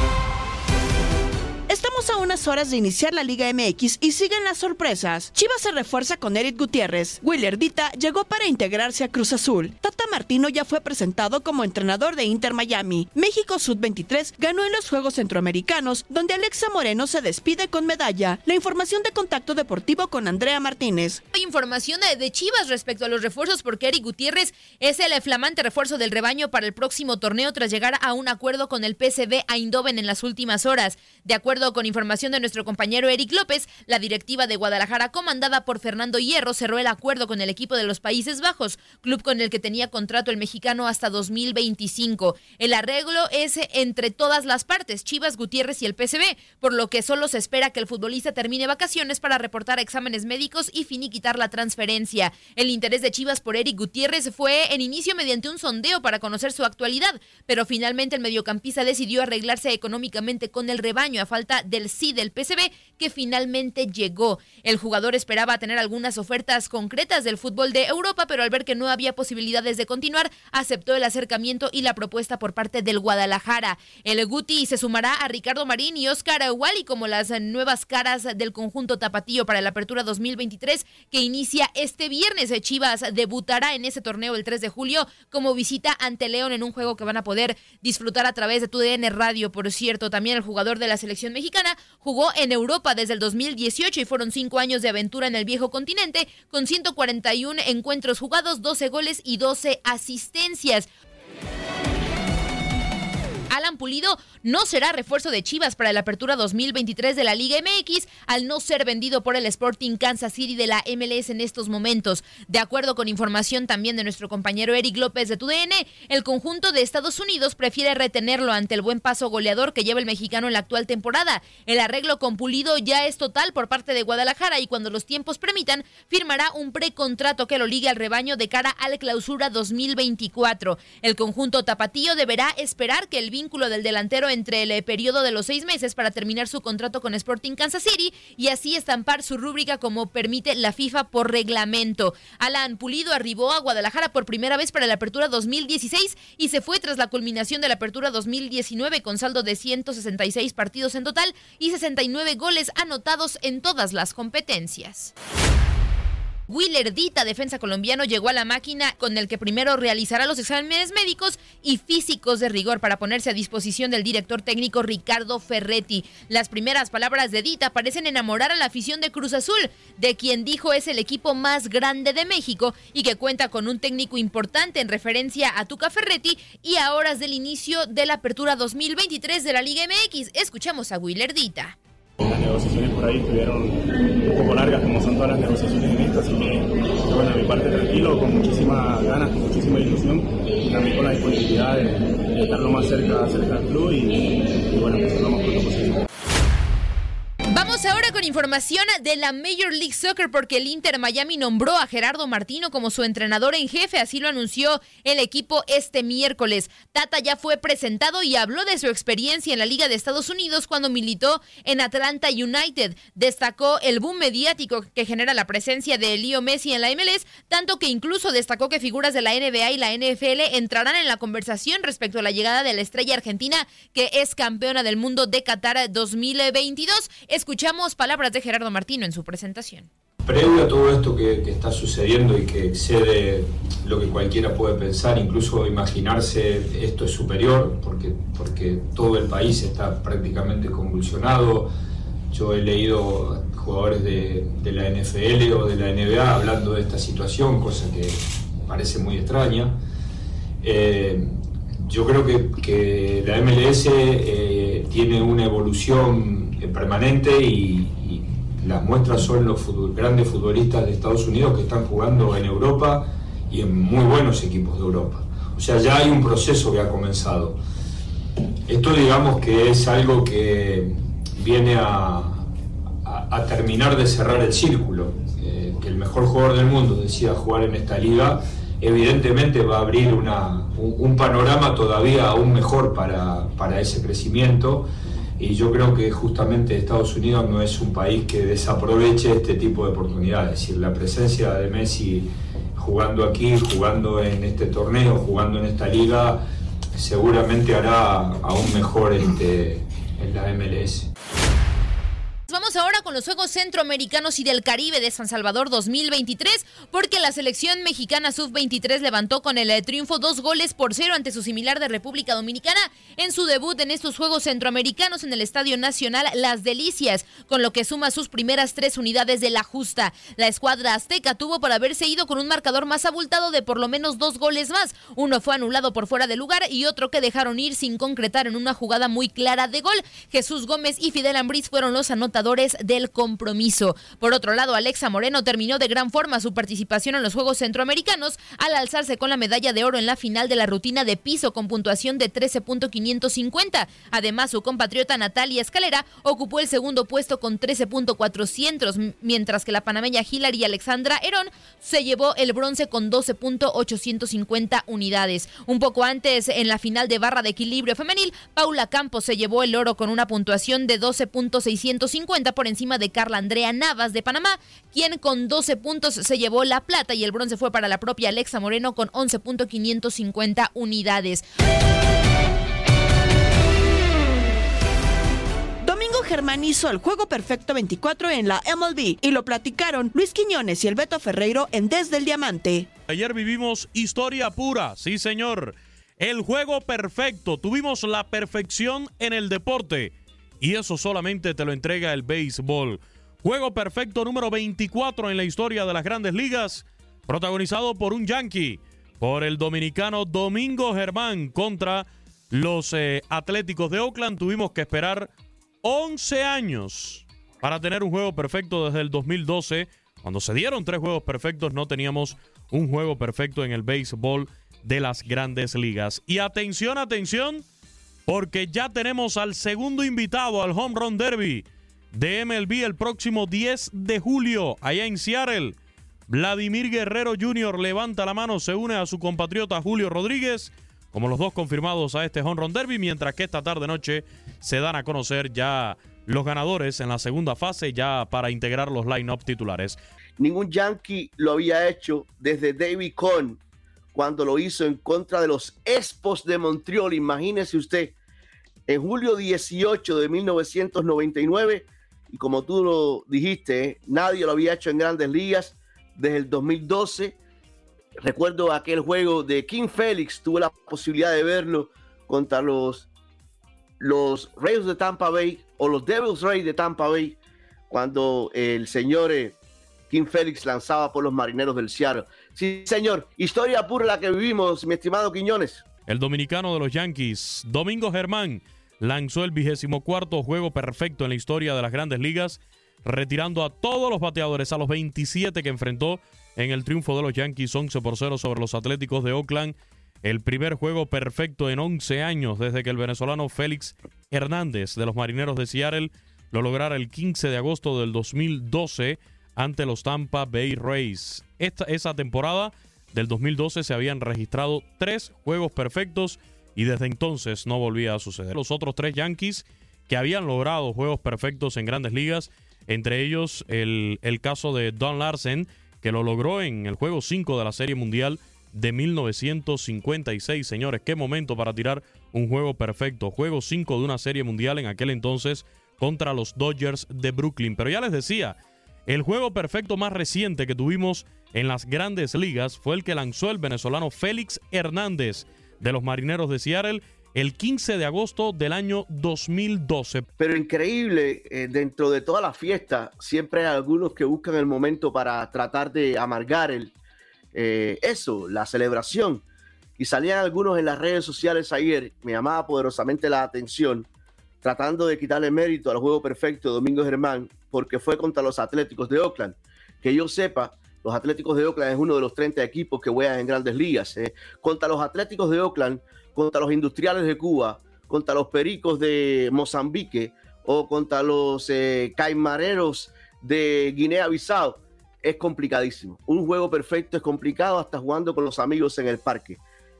Speaker 6: Estamos a unas horas de iniciar la Liga MX y siguen las sorpresas. Chivas se refuerza con Eric Gutiérrez. Willer Dita llegó para integrarse a Cruz Azul. Tata Martino ya fue presentado como entrenador de Inter Miami. México Sud-23 ganó en los Juegos Centroamericanos, donde Alexa Moreno se despide con medalla. La información de contacto deportivo con Andrea Martínez.
Speaker 17: Información de- de Chivas respecto a los refuerzos porque Eric Gutiérrez es el flamante refuerzo del rebaño para el próximo torneo tras llegar a un acuerdo con el PSV Eindhoven en las últimas horas. De acuerdo con información de nuestro compañero Eric López, la directiva de Guadalajara, comandada por Fernando Hierro, cerró el acuerdo con el equipo de los Países Bajos, club con el que tenía contrato el mexicano hasta 2025. El arreglo es entre todas las partes, Chivas, Gutiérrez y el PCB, por lo que solo se espera que el futbolista termine vacaciones para reportar exámenes médicos y finiquitar la transferencia. El interés de Chivas por Eric Gutiérrez fue en inicio mediante un sondeo para conocer su actualidad, pero finalmente el mediocampista decidió arreglarse económicamente con el rebaño a falta del sí del PCB que finalmente llegó. El jugador esperaba tener algunas ofertas concretas del fútbol de Europa, pero al ver que no había posibilidades de continuar, aceptó el acercamiento y la propuesta por parte del Guadalajara. El Guti se sumará a Ricardo Marín y Oscar Wally como las nuevas caras del conjunto tapatío para la apertura 2023 que inicia este viernes. Chivas debutará en ese torneo el 3 de julio como visita ante León en un juego que van a poder disfrutar a través de tu DN Radio. Por cierto, también el jugador de la selección mexicana jugó en Europa desde el 2018 y fueron cinco años de aventura en el viejo continente con 141 encuentros jugados, 12 goles y 12 asistencias. Alan Pulido no será refuerzo de Chivas para la apertura 2023 de la Liga MX al no ser vendido por el Sporting Kansas City de la MLS en estos momentos. De acuerdo con información también de nuestro compañero Eric López de TUDN, el conjunto de Estados Unidos prefiere retenerlo ante el buen paso goleador que lleva el mexicano en la actual temporada. El arreglo con Pulido ya es total por parte de Guadalajara y cuando los tiempos permitan, firmará un precontrato que lo ligue al rebaño de cara a la clausura 2024. El conjunto tapatío deberá esperar que el vínculo del delantero entre el eh, periodo de los seis meses para terminar su contrato con Sporting Kansas City y así estampar su rúbrica como permite la FIFA por reglamento. Alan Pulido arribó a Guadalajara por primera vez para la apertura 2016 y se fue tras la culminación de la apertura 2019 con saldo de 166 partidos en total y 69 goles anotados en todas las competencias. Willer Dita, defensa colombiano, llegó a la máquina con el que primero realizará los exámenes médicos y físicos de rigor para ponerse a disposición del director técnico Ricardo Ferretti. Las primeras palabras de Dita parecen enamorar a la afición de Cruz Azul, de quien dijo es el equipo más grande de México y que cuenta con un técnico importante en referencia a Tuca Ferretti y a horas del inicio de la apertura 2023 de la Liga MX. Escuchamos a Willer Dita.
Speaker 18: Las negociaciones por ahí estuvieron un poco largas, como son todas las negociaciones en esto, así que, bueno, de mi parte tranquilo, con muchísimas ganas, con muchísima ilusión, y también con la disponibilidad de, de estar lo más cerca, cerca del club y, y bueno, que lo más pronto posible.
Speaker 17: Vamos ahora con información de la Major League Soccer porque el Inter Miami nombró a Gerardo Martino como su entrenador en jefe, así lo anunció el equipo este miércoles. Tata ya fue presentado y habló de su experiencia en la Liga de Estados Unidos cuando militó en Atlanta United. Destacó el boom mediático que genera la presencia de Leo Messi en la MLS, tanto que incluso destacó que figuras de la NBA y la NFL entrarán en la conversación respecto a la llegada de la estrella argentina que es campeona del mundo de Qatar 2022. Escuchamos palabras de Gerardo Martino en su presentación.
Speaker 19: Previo a todo esto que, que, está sucediendo y que excede lo que cualquiera puede pensar, incluso imaginarse esto es superior, porque, porque todo el país está prácticamente convulsionado. Yo he leído jugadores de, de la NFL o de la NBA hablando de esta situación, cosa que parece muy extraña. Eh, yo creo que, que la MLS eh, tiene una evolución permanente y, las muestras son los grandes futbolistas de Estados Unidos que están jugando en Europa y en muy buenos equipos de Europa. O sea, ya hay un proceso que ha comenzado. Esto digamos que es algo que viene a terminar de cerrar el círculo. Eh, que el mejor jugador del mundo decida jugar en esta liga evidentemente va a abrir una, un, panorama todavía aún mejor para, para, ese crecimiento y yo creo que justamente Estados Unidos no es un país que desaproveche este tipo de oportunidades, es la presencia de Messi jugando aquí, jugando en este torneo, jugando en esta liga, seguramente hará aún mejor este, en la MLS.
Speaker 17: Vamos ahora con los Juegos Centroamericanos y del Caribe de San Salvador 2023, porque la selección mexicana sub-23 levantó con el eh, triunfo dos goles por cero ante su similar de República Dominicana en su debut en estos Juegos Centroamericanos en el Estadio Nacional Las Delicias, con lo que suma sus primeras tres unidades de la justa. La escuadra azteca tuvo por haberse ido con un marcador más abultado de por lo menos dos goles más. Uno fue anulado por fuera de lugar y otro que dejaron ir sin concretar en una jugada muy clara de gol. Jesús Gómez y Fidel Ambriz fueron los anotadores del compromiso. Por otro lado, Alexa Moreno terminó de gran forma su participación en los Juegos Centroamericanos al alzarse con la medalla de oro en la final de la rutina de piso con puntuación de 13.550. Además, su compatriota Natalia Escalera ocupó el segundo puesto con 13.400, mientras que la panameña Hilary Alexandra Herón se llevó el bronce con 12.850 unidades. Un poco antes, en la final de barra de equilibrio femenil, Paula Campos se llevó el oro con una puntuación de 12.650 por encima de Carla Andrea Navas de Panamá, quien con 12 puntos se llevó la plata y el bronce fue para la propia Alexa Moreno con 11.550 unidades.
Speaker 6: Domingo Germán hizo el juego perfecto 24 en la MLB y lo platicaron Luis Quiñones y el Beto Ferreiro en Desde el Diamante.
Speaker 20: Ayer vivimos historia pura, sí señor. El juego perfecto, tuvimos la perfección en el deporte y eso solamente te lo entrega el béisbol. Juego perfecto número 24 en la historia de las grandes ligas, protagonizado por un yankee, por el dominicano Domingo Germán contra los eh, Atléticos de Oakland. Tuvimos que esperar 11 años para tener un juego perfecto desde el 2012. Cuando se dieron tres juegos perfectos, no teníamos un juego perfecto en el béisbol de las grandes ligas. Y atención, atención porque ya tenemos al segundo invitado al Home Run Derby de MLB el próximo 10 de julio, allá en Seattle. Vladimir Guerrero Jr. levanta la mano, se une a su compatriota Julio Rodríguez, como los dos confirmados a este Home Run Derby, mientras que esta tarde noche se dan a conocer ya los ganadores en la segunda fase, ya para integrar los line-up titulares.
Speaker 21: Ningún Yankee lo había hecho desde David Cohn cuando lo hizo en contra de los Expos de Montreal. Imagínese usted, en julio 18 de 1999, y como tú lo dijiste, nadie lo había hecho en grandes ligas desde el 2012. Recuerdo aquel juego de King Félix, tuve la posibilidad de verlo contra los, los de Tampa Bay o los Devils Rays de Tampa Bay, cuando el señor eh, King Félix lanzaba por los marineros del Seattle. Sí, señor, historia pura la que vivimos, mi estimado Quiñones.
Speaker 20: El dominicano de los Yankees, Domingo Germán, lanzó el vigésimo cuarto juego perfecto en la historia de las grandes ligas, retirando a todos los bateadores a los 27 que enfrentó en el triunfo de los Yankees 11 por 0 sobre los Atléticos de Oakland. El primer juego perfecto en 11 años desde que el venezolano Félix Hernández de los Marineros de Seattle lo lograra el 15 de agosto del 2012 ante los Tampa Bay Rays. Esta, esa temporada del 2012 se habían registrado tres juegos perfectos y desde entonces no volvía a suceder. Los otros tres Yankees que habían logrado juegos perfectos en grandes ligas, entre ellos el, el caso de Don Larsen, que lo logró en el juego 5 de la Serie Mundial de 1956. Señores, qué momento para tirar un juego perfecto. Juego 5 de una Serie Mundial en aquel entonces contra los Dodgers de Brooklyn. Pero ya les decía, el juego perfecto más reciente que tuvimos en las grandes ligas fue el que lanzó el venezolano Félix Hernández de los Marineros de Seattle el 15 de agosto del año 2012.
Speaker 21: Pero increíble, eh, dentro de toda la fiesta, siempre hay algunos que buscan el momento para tratar de amargar el, eh, eso, la celebración. Y salían algunos en las redes sociales ayer, me llamaba poderosamente la atención, tratando de quitarle mérito al juego perfecto de Domingo Germán, porque fue contra los Atléticos de Oakland. Que yo sepa, los Atléticos de Oakland es uno de los 30 equipos que juegan en grandes ligas. ¿eh? Contra los Atléticos de Oakland, contra los Industriales de Cuba, contra los Pericos de Mozambique o contra los eh, Caimareros de Guinea-Bissau, es complicadísimo. Un juego perfecto es complicado hasta jugando con los amigos en el parque.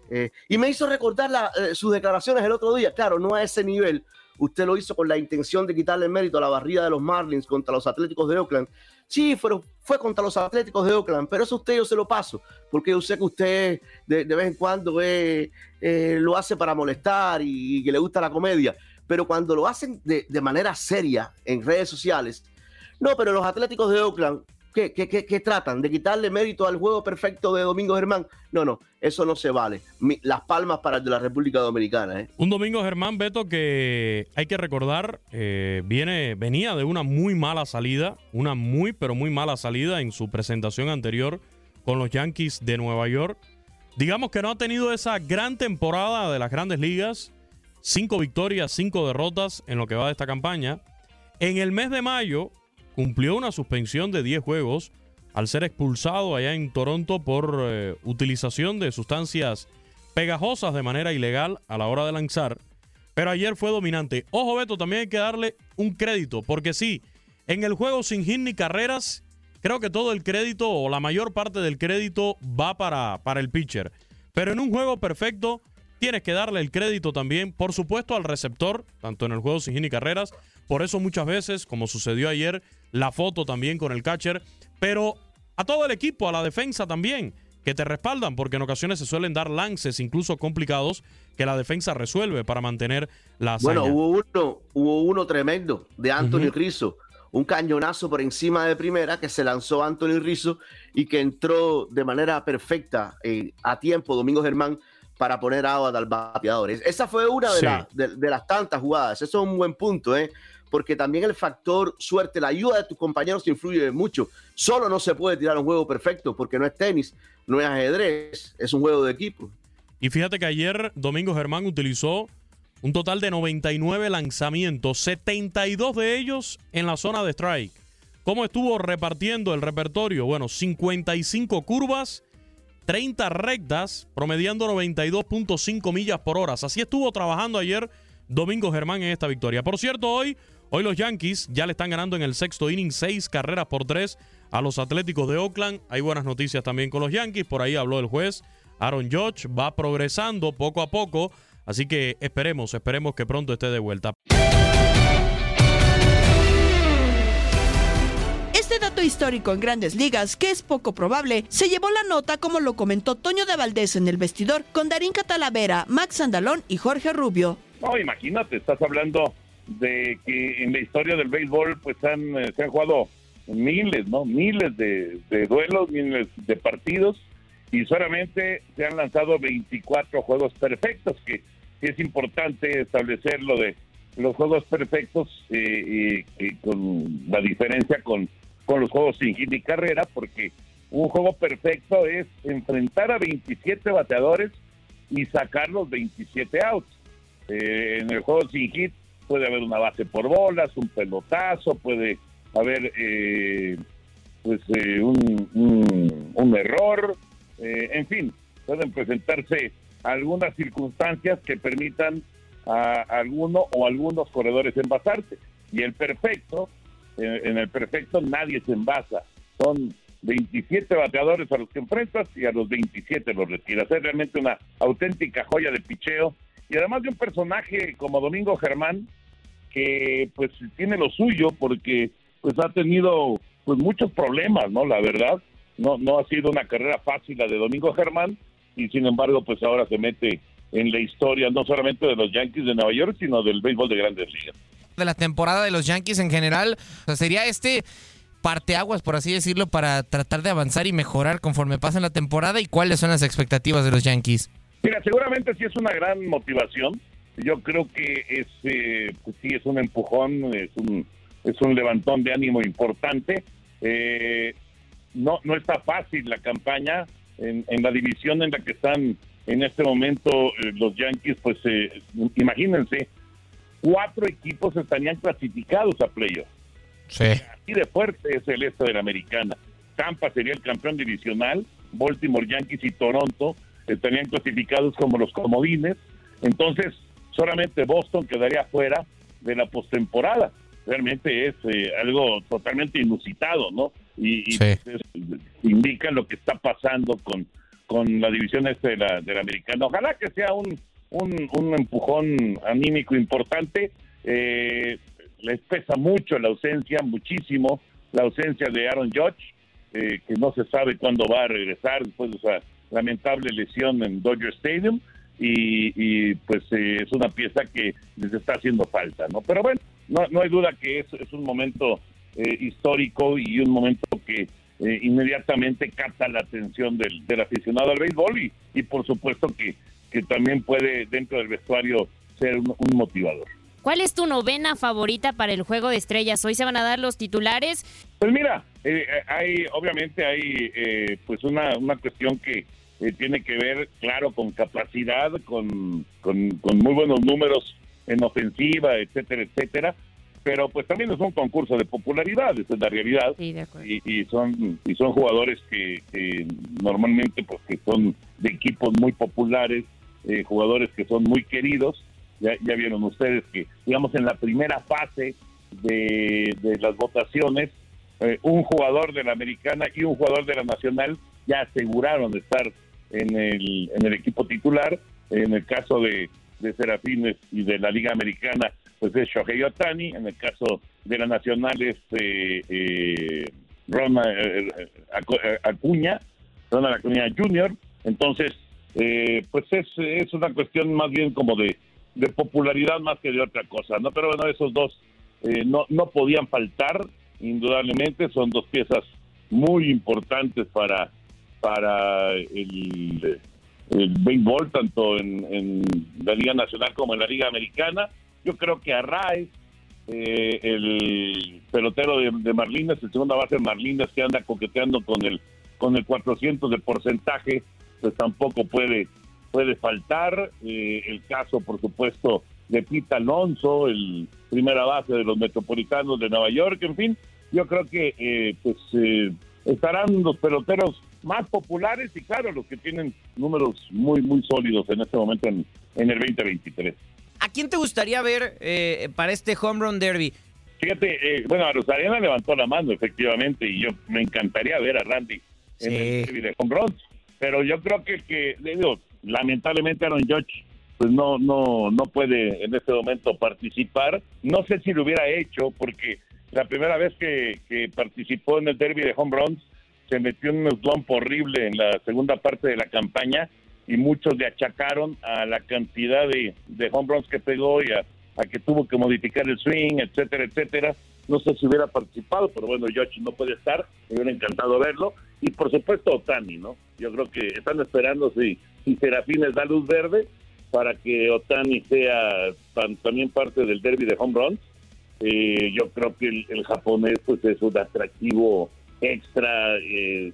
Speaker 21: Eh, y me hizo recordar sus declaraciones el otro día. Claro, no a ese nivel, usted lo hizo con la intención de quitarle el mérito a la barrida de los Marlins contra los Atléticos de Oakland. Sí, fue, fue contra los Atléticos de Oakland, pero eso usted yo se lo paso, porque yo sé que usted de, vez en cuando eh, eh, lo hace para molestar y, que le gusta la comedia, pero cuando lo hacen de, manera seria en redes sociales, No, pero los Atléticos de Oakland, ¿qué, tratan? ¿De quitarle mérito al juego perfecto de Domingo Germán? No, no, eso no se vale. Mi- las palmas para el de la República Dominicana, ¿eh?
Speaker 20: Un domingo Germán Beto que hay que recordar eh, viene venía de una muy mala salida, una muy pero muy mala salida en su presentación anterior con los Yankees de Nueva York. Digamos que no ha tenido esa gran temporada de las Grandes Ligas, cinco victorias, cinco derrotas en lo que va de esta campaña. En el mes de mayo cumplió una suspensión de 10 juegos al ser expulsado allá en Toronto por eh, utilización de sustancias pegajosas de manera ilegal a la hora de lanzar. Pero ayer fue dominante. Ojo, Beto, también hay que darle un crédito, porque sí, en el juego sin hit ni carreras, creo que todo el crédito o la mayor parte del crédito va para, para el pitcher. Pero en un juego perfecto, tienes que darle el crédito también, por supuesto, al receptor, tanto en el juego sin hit ni carreras. Por eso muchas veces, como sucedió ayer, la foto también con el catcher. Pero a todo el equipo, a la defensa también, que te respaldan, porque en ocasiones se suelen dar lances incluso complicados que la defensa resuelve para mantener la hazaña.
Speaker 21: Bueno, hubo uno, hubo uno tremendo de Anthony Rizzo. Un cañonazo por encima de primera que se lanzó Anthony Rizzo y que entró de manera perfecta eh, a tiempo Domingo Germán para poner agua al bateador. Es- Esa fue una de,
Speaker 22: Sí.
Speaker 21: la- de- de las tantas jugadas. Eso es un buen punto, ¿eh? Porque también el factor suerte, la ayuda de tus compañeros influye mucho. Solo no se puede tirar un juego perfecto porque no es tenis, no es ajedrez, es un juego de equipo.
Speaker 20: Y fíjate que ayer Domingo Germán utilizó un total de 99 lanzamientos, 72 de ellos en la zona de strike. ¿Cómo estuvo repartiendo el repertorio? Bueno, 55 curvas, 30 rectas, promediando 92.5 millas por hora. Así estuvo trabajando ayer Domingo Germán en esta victoria. Por cierto, hoy, hoy los Yankees ya le están ganando en el sexto inning seis carreras por tres a los Atléticos de Oakland. Hay buenas noticias también con los Yankees. Por ahí habló el juez. Aaron Judge va progresando poco a poco. Así que esperemos, esperemos que pronto esté de vuelta.
Speaker 6: Este dato histórico en grandes ligas, que es poco probable, se llevó la nota como lo comentó Toño de Valdés en el vestidor con Darín Catalavera, Max Andalón y Jorge Rubio.
Speaker 22: No, imagínate, estás hablando de que en la historia del béisbol pues han, eh, se han jugado miles, ¿no? Miles de, de duelos, miles de partidos y solamente se han lanzado 24 juegos perfectos, que sí es importante establecer lo de los juegos perfectos eh, y, y con la diferencia con, con los juegos sin hit ni carrera, porque un juego perfecto es enfrentar a 27 bateadores y sacar los 27 outs. Eh, en el juego sin hit puede haber una base por bolas, un pelotazo, puede haber eh, pues eh, un, un- error, eh, en fin, pueden presentarse algunas circunstancias que permitan a alguno o algunos corredores envasarse. Y el perfecto, eh, en el perfecto nadie se envasa. Son 27 bateadores a los que enfrentas y a los 27 los retiras. Es realmente una auténtica joya de picheo. Y además de un personaje como Domingo Germán, que pues tiene lo suyo porque pues ha tenido pues muchos problemas, ¿no? La verdad, no no ha sido una carrera fácil la de Domingo Germán y sin embargo pues ahora se mete en la historia no solamente de los Yankees de Nueva York, sino del béisbol de Grandes Ligas.
Speaker 9: de la temporada de los Yankees en general. O sea, sería este parteaguas, por así decirlo, para tratar de avanzar y mejorar conforme pasa la temporada y cuáles son las expectativas de los Yankees.
Speaker 22: Mira, seguramente sí es una gran motivación. Yo creo que es, eh, pues sí es un empujón, es un, es un levantón de ánimo importante. Eh, no, no está fácil la campaña en, en la división en la que están en este momento eh, los Yankees. Pues eh, imagínense, cuatro equipos estarían clasificados a playoff.
Speaker 9: Sí.
Speaker 22: Así de fuerte es el este de la americana. Tampa sería el campeón divisional, Baltimore, Yankees y Toronto estarían clasificados como los comodines. Entonces, solamente Boston quedaría fuera de la postemporada. Realmente es eh, algo totalmente inusitado, ¿no? Y, y, pues, es- indica lo que está pasando con, con la división este de la, de la americana. Ojalá que sea un, un, un empujón anímico importante. Eh, les pesa mucho la ausencia, muchísimo, la ausencia de Aaron Judge, eh, que no se sabe cuándo va a regresar después de esa lamentable lesión en Dodger Stadium. Y, y, pues eh, es una pieza que les está haciendo falta, ¿no? Pero bueno, no, no hay duda que es, es un momento eh, histórico y un momento que eh, inmediatamente capta la atención del, del aficionado al béisbol y, y por supuesto que, que también puede dentro del vestuario ser un, un motivador.
Speaker 14: ¿Cuál es tu novena favorita para el juego de estrellas? Hoy se van a dar los titulares.
Speaker 22: Pues mira, eh, hay obviamente hay eh, pues una, una cuestión que eh, tiene que ver, claro, con capacidad, con, con, con muy buenos números en ofensiva, etcétera, etcétera. Pero pues también es un concurso de popularidad, esa es la realidad.
Speaker 14: Sí, de acuerdo.
Speaker 22: Y, y son y son jugadores que, que normalmente pues que son de equipos muy populares, eh, jugadores que son muy queridos. Ya, ya vieron ustedes que, digamos, en la primera fase de, de las votaciones, eh, un jugador de la americana y un jugador de la nacional ya aseguraron de estar en el, en el equipo titular. En el caso de, de Serafines y de la Liga Americana, pues es Shohei Otani. En el caso de la nacional es eh, eh, Ronald eh, eh, eh, Acuña, Ronald Acuña Jr. Entonces, pues es, es una cuestión más bien como de, de popularidad más que de otra cosa, ¿no? Pero bueno, esos dos no, no podían faltar, indudablemente, son dos piezas muy importantes para, para el, el béisbol, tanto en, la Liga Nacional como en la Liga Americana. Yo creo que Arraez, eh, el pelotero de, de el segunda base de Marlines que anda coqueteando con el con el 400 de porcentaje, pues tampoco puede puede faltar. Eh, el caso, por supuesto, de Pete Alonso, el primera base de los Metropolitanos de Nueva York, en fin, yo creo que eh, pues eh, estarán los peloteros más populares y claro, los que tienen números muy, muy sólidos en este momento en, en el 2023.
Speaker 13: ¿A quién te gustaría ver eh, para este home run derby?
Speaker 22: Fíjate, eh, bueno, a Rosariana levantó la mano, efectivamente, y yo me encantaría ver a Randy en el derby de home runs, pero yo creo que, que digo, lamentablemente Aaron Judge pues no, no, no puede en este momento participar. No sé si lo hubiera hecho, porque la primera vez que, que participó en el derby de home runs se metió en un slump horrible en la segunda parte de la campaña y muchos le achacaron a la cantidad de, home runs que pegó y a, que tuvo que modificar el swing, etcétera, etcétera. No sé si hubiera participado, pero bueno, Josh no puede estar, me hubiera encantado verlo. Y por supuesto Otani, ¿no? Yo creo que están esperando si, si Serafines da luz verde para que Otani sea también parte del derby de home runs. Eh, yo creo que el, el japonés pues es un atractivo extra. eh,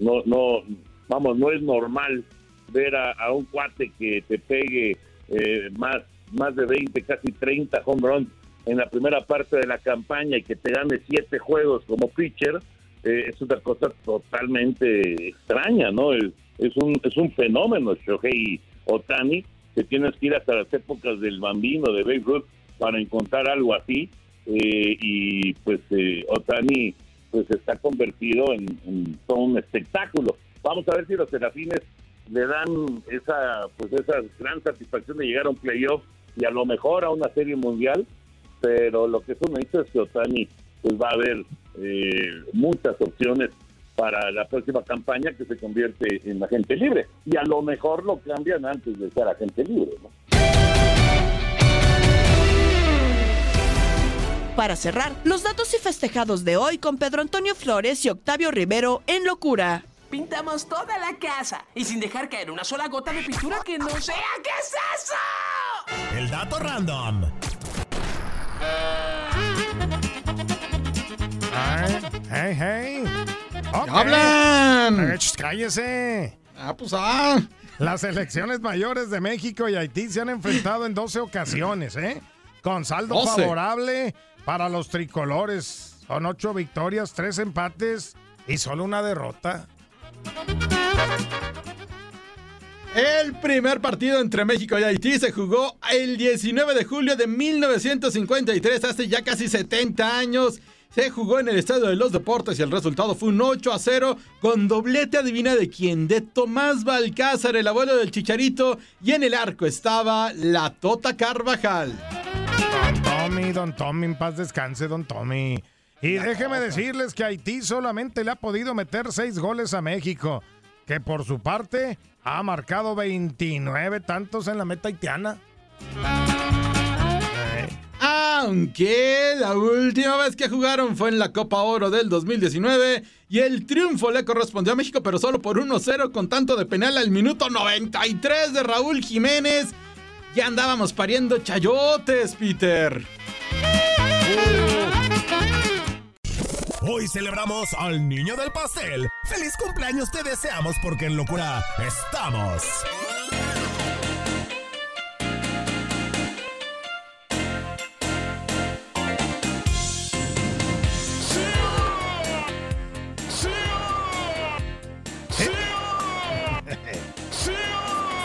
Speaker 22: no, no, vamos, no es normal ver a, un cuate que te pegue eh, más, más de 20, casi 30 home runs en la primera parte de la campaña y que te gane siete juegos como pitcher, eh, es una cosa totalmente extraña, ¿no? Es, es un, es un fenómeno, Shohei Otani, que tienes que ir hasta las épocas del bambino, de Babe Ruth, para encontrar algo así. eh, y pues eh, Otani pues está convertido en, todo un espectáculo. Vamos a ver si los serafines le dan esa pues esa gran satisfacción de llegar a un playoff y a lo mejor a una serie mundial, pero lo que es un hecho es que Otani pues va a haber eh, muchas opciones para la próxima campaña que se convierte en agente libre y a lo mejor lo cambian antes de ser agente libre, ¿no?
Speaker 6: Para cerrar, los datos y festejados de hoy con Pedro Antonio Flores y Octavio Rivero en Locura.
Speaker 23: Pintamos toda la casa y sin dejar caer una sola gota de pintura que no sea. ¿Qué es eso?
Speaker 3: El dato random.
Speaker 8: Hey, hey. Ok.
Speaker 24: hablan?
Speaker 8: Eh, ch, cállese.
Speaker 24: Ah, pues ah.
Speaker 8: Las selecciones mayores de México y Haití se han enfrentado en 12 ocasiones, ¿eh? Con saldo
Speaker 24: 12.
Speaker 8: favorable para los tricolores. Son ocho victorias, tres empates y solo una derrota.
Speaker 24: El primer partido entre México y Haití se jugó el 19 de julio de 1953, hace ya casi 70 años. Se jugó en el Estadio de los Deportes y el resultado fue un 8 a 0 con doblete adivina de quién, de Tomás Balcázar, el abuelo del Chicharito, y en el arco estaba la Tota Carvajal.
Speaker 8: Don Tommy, don Tommy, en paz descanse, don Tommy. Y déjeme decirles que Haití solamente le ha podido meter seis goles a México, que por su parte ha marcado 29 tantos en la meta haitiana.
Speaker 24: Aunque la última vez que jugaron fue en la Copa Oro del 2019 y el triunfo le correspondió a México, pero solo por 1-0 con tanto de penal al minuto 93 de Raúl Jiménez. Ya andábamos pariendo chayotes, Peter.
Speaker 3: Hoy celebramos al niño del pastel. ¡Feliz cumpleaños te deseamos porque en locura estamos!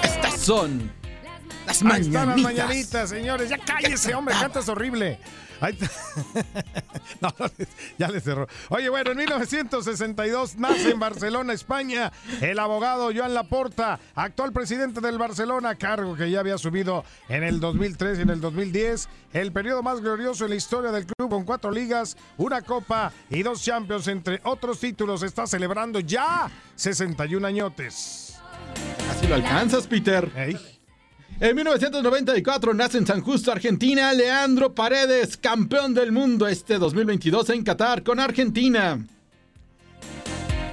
Speaker 24: Estas son las
Speaker 8: Ahí están las
Speaker 24: mañanitas.
Speaker 8: mañanitas, señores. Ya cállese, hombre, cantas horrible. Ahí está. No, ya le cerró. Oye, bueno, en 1962 nace en Barcelona, España, el abogado Joan Laporta, actual presidente del Barcelona, cargo que ya había subido en el 2003 y en el 2010. El periodo más glorioso en la historia del club con cuatro ligas, una copa y dos champions, entre otros títulos, está celebrando ya 61 añotes.
Speaker 24: Así lo alcanzas, Peter. En 1994 nace en San Justo, Argentina, Leandro Paredes, campeón del mundo este 2022 en Qatar con Argentina.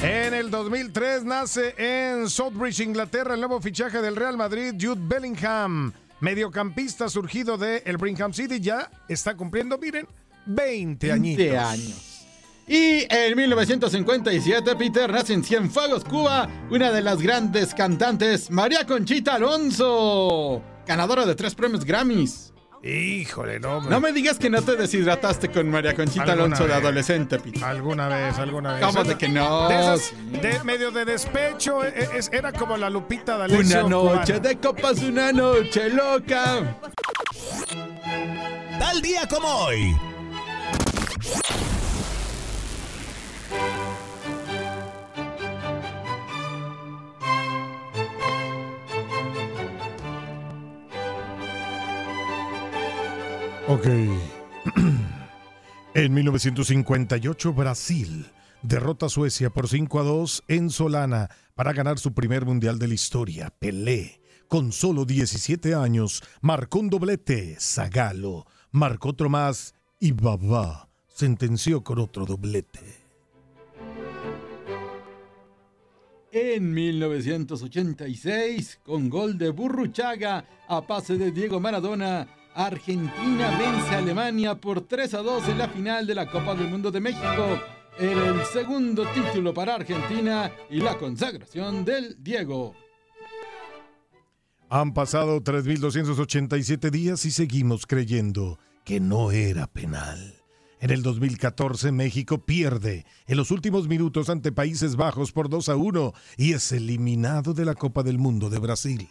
Speaker 8: En el 2003 nace en Southbridge, Inglaterra, el nuevo fichaje del Real Madrid, Jude Bellingham. Mediocampista surgido de el Brigham City, ya está cumpliendo, miren, 20 añitos.
Speaker 24: 20 años. Y en 1957, Peter nace en Cienfuegos, Cuba, una de las grandes cantantes, María Conchita Alonso, ganadora de tres premios Grammys.
Speaker 8: Híjole, no.
Speaker 24: No me digas que no te deshidrataste con María Conchita Alonso de adolescente, Peter.
Speaker 8: Alguna vez, alguna vez.
Speaker 24: ¿Cómo de que no?
Speaker 8: De esas, de medio de despecho, e- e- es- era como la Lupita D'Alessio.
Speaker 24: Una noche
Speaker 8: cubana.
Speaker 24: de copas, una noche loca.
Speaker 3: Tal día como hoy.
Speaker 8: Ok. en 1958, Brasil derrota a Suecia por 5 a 2 en Solana para ganar su primer mundial de la historia. Pelé, con solo 17 años, marcó un doblete. Zagalo marcó otro más y Babá sentenció con otro doblete.
Speaker 24: En 1986, con gol de Burruchaga a pase de Diego Maradona, Argentina vence a Alemania por 3 a 2 en la final de la Copa del Mundo de México. Era el segundo título para Argentina y la consagración del Diego.
Speaker 8: Han pasado 3.287 días y seguimos creyendo que no era penal. En el 2014 México pierde en los últimos minutos ante Países Bajos por 2 a 1 y es eliminado de la Copa del Mundo de Brasil.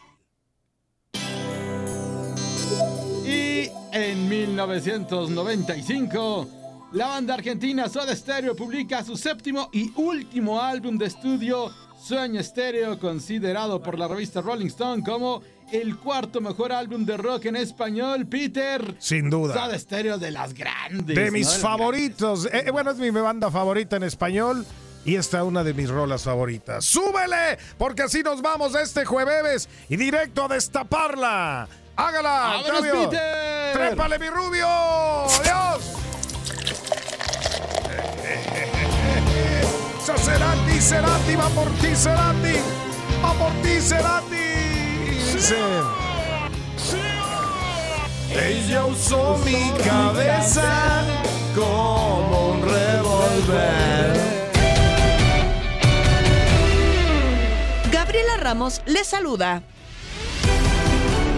Speaker 24: 1995, la banda argentina Soda Stereo publica su séptimo y último álbum de estudio, Sueño Stereo, considerado por la revista Rolling Stone como el cuarto mejor álbum de rock en español, Peter.
Speaker 8: Sin duda.
Speaker 24: Soda Stereo de las grandes.
Speaker 8: De mis favoritos. Eh, bueno, es mi banda favorita en español. Y esta es una de mis rolas favoritas. ¡Súbele! Porque así nos vamos este jueves y directo a destaparla. ¡Hágala!
Speaker 24: ¡Vámonos,
Speaker 8: Octavio!
Speaker 24: Peter!
Speaker 8: ¡Trépale, mi rubio! ¡Adiós! Cerati, Cerati, va por ti, Cerati. Va por ti, Cerati. Dice. Ella usó mi cabeza como un revólver.
Speaker 6: Gabriela Ramos les saluda.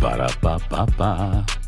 Speaker 25: Para, pa, pa, pa.